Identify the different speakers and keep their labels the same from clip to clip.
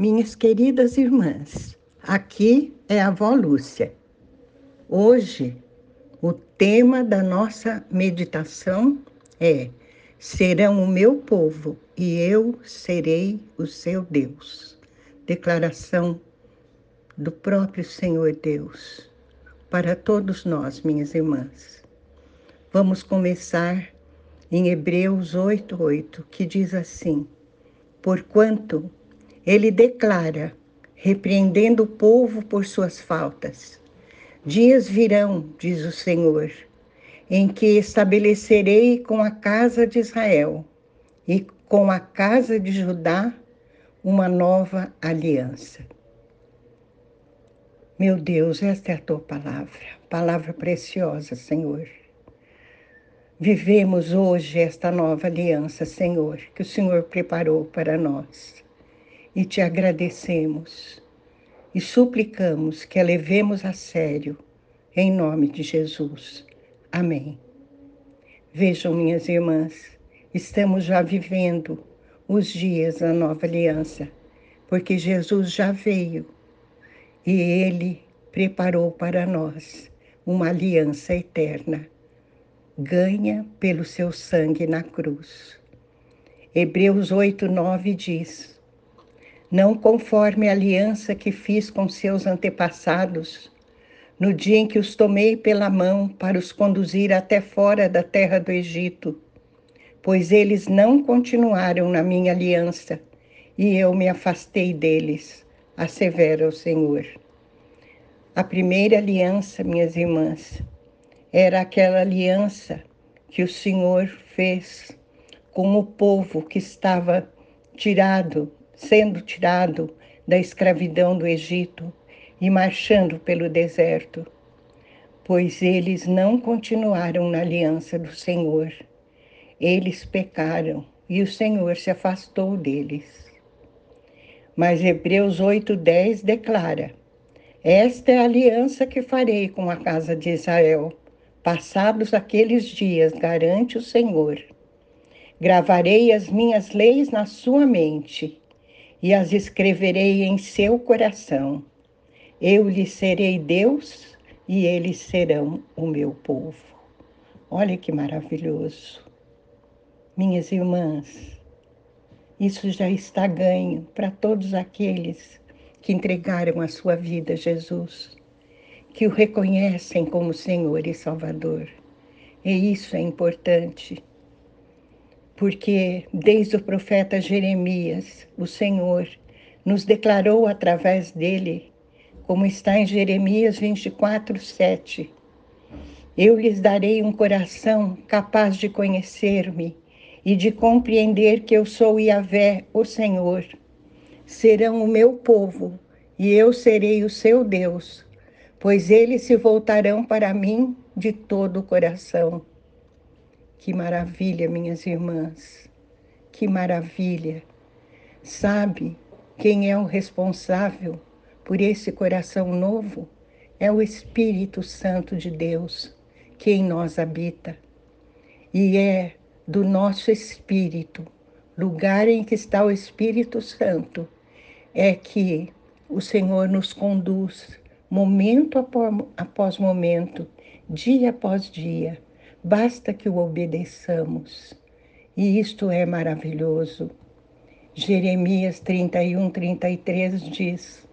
Speaker 1: minhas queridas irmãs, aqui é a avó Lúcia. Hoje, o tema da nossa meditação é: Serão o meu povo e eu serei o seu Deus. Declaração do próprio Senhor Deus para todos nós, minhas irmãs. Vamos começar em Hebreus 8:8, que diz assim: Porquanto ele declara, repreendendo o povo por suas faltas. Dias virão, diz o Senhor, em que estabelecerei com a casa de Israel e com a casa de Judá uma nova aliança. Meu Deus, esta é a tua palavra, palavra preciosa, Senhor. Vivemos hoje esta nova aliança, Senhor, que o Senhor preparou para nós e te agradecemos e suplicamos que a levemos a sério, em nome de Jesus. Amém. Vejam, minhas irmãs, estamos já vivendo os dias da nova aliança, porque Jesus já veio e ele preparou para nós uma aliança eterna, ganha pelo seu sangue na cruz. Hebreus 8, 9 diz: não conforme a aliança que fiz com seus antepassados, no dia em que os tomei pela mão para os conduzir até fora da terra do Egito, pois eles não continuaram na minha aliança, e eu me afastei deles, assevera o Senhor. A primeira aliança, minhas irmãs, era aquela aliança que o Senhor fez com o povo que estava tirado sendo tirado da escravidão do Egito e marchando pelo deserto, pois eles não continuaram na aliança do Senhor. Eles pecaram e o Senhor se afastou deles. Mas Hebreus 8:10 declara: Esta é a aliança que farei com a casa de Israel. Passados aqueles dias, garante o Senhor. Gravarei as minhas leis na sua mente e as escreverei em seu coração. Eu lhes serei Deus e eles serão o meu povo. Olha que maravilhoso. Minhas irmãs, isso já está ganho para todos aqueles que entregaram a sua vida a Jesus, que o reconhecem como Senhor e Salvador. E isso é importante porque desde o profeta Jeremias, o Senhor nos declarou através dele, como está em Jeremias 24, 7. Eu lhes darei um coração capaz de conhecer-me e de compreender que eu sou Yahvé, o Senhor. Serão o meu povo e eu serei o seu Deus, pois eles se voltarão para mim de todo o coração. Que maravilha, minhas irmãs, que maravilha. Sabe quem é o responsável por esse coração novo? É o Espírito Santo de Deus que em nós habita. E é do nosso espírito, lugar em que está o Espírito Santo, é que o Senhor nos conduz momento após momento, dia após dia basta que o obedeçamos. E isto é maravilhoso. Jeremias 31, 33 diz: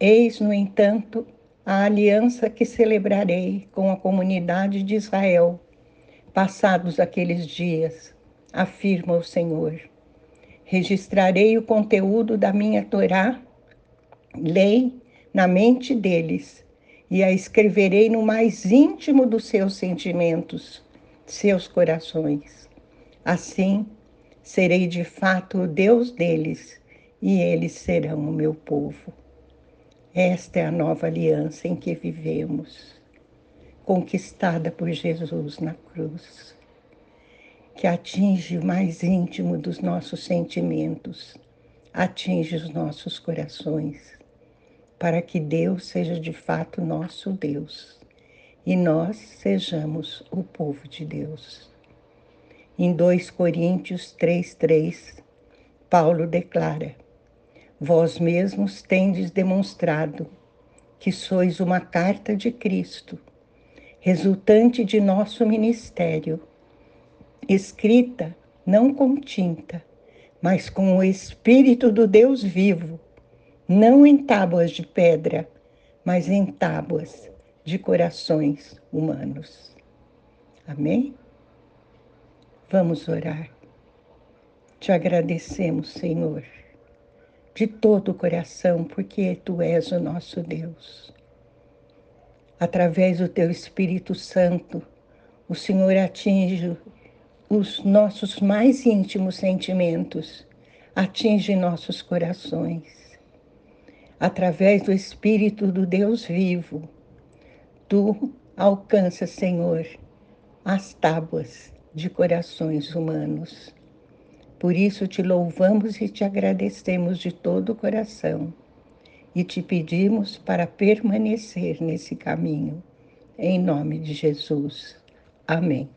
Speaker 1: Eis, no entanto, a aliança que celebrarei com a comunidade de Israel, passados aqueles dias, afirma o Senhor. Registrarei o conteúdo da minha Torá, lei, na mente deles e a escreverei no mais íntimo dos seus sentimentos, seus corações. Assim, serei de fato o Deus deles e eles serão o meu povo. Esta é a nova aliança em que vivemos, conquistada por Jesus na cruz, que atinge o mais íntimo dos nossos sentimentos, atinge os nossos corações para que Deus seja de fato nosso Deus e nós sejamos o povo de Deus. Em 2 Coríntios 3,3, Paulo declara: vós mesmos tendes demonstrado que sois uma carta de Cristo, resultante de nosso ministério, escrita não com tinta, mas com o Espírito do Deus vivo, não em tábuas de pedra, mas em tábuas de corações humanos. Amém? Vamos orar. Te agradecemos, Senhor, de todo o coração, porque Tu és o nosso Deus. Através do Teu Espírito Santo, o Senhor atinge os nossos mais íntimos sentimentos, atinge nossos corações. Através do Espírito do Deus vivo, Tu alcanças, Senhor, as tábuas de corações humanos. Por isso te louvamos e te agradecemos de todo o coração e te pedimos para permanecer nesse caminho. Em nome de Jesus. Amém.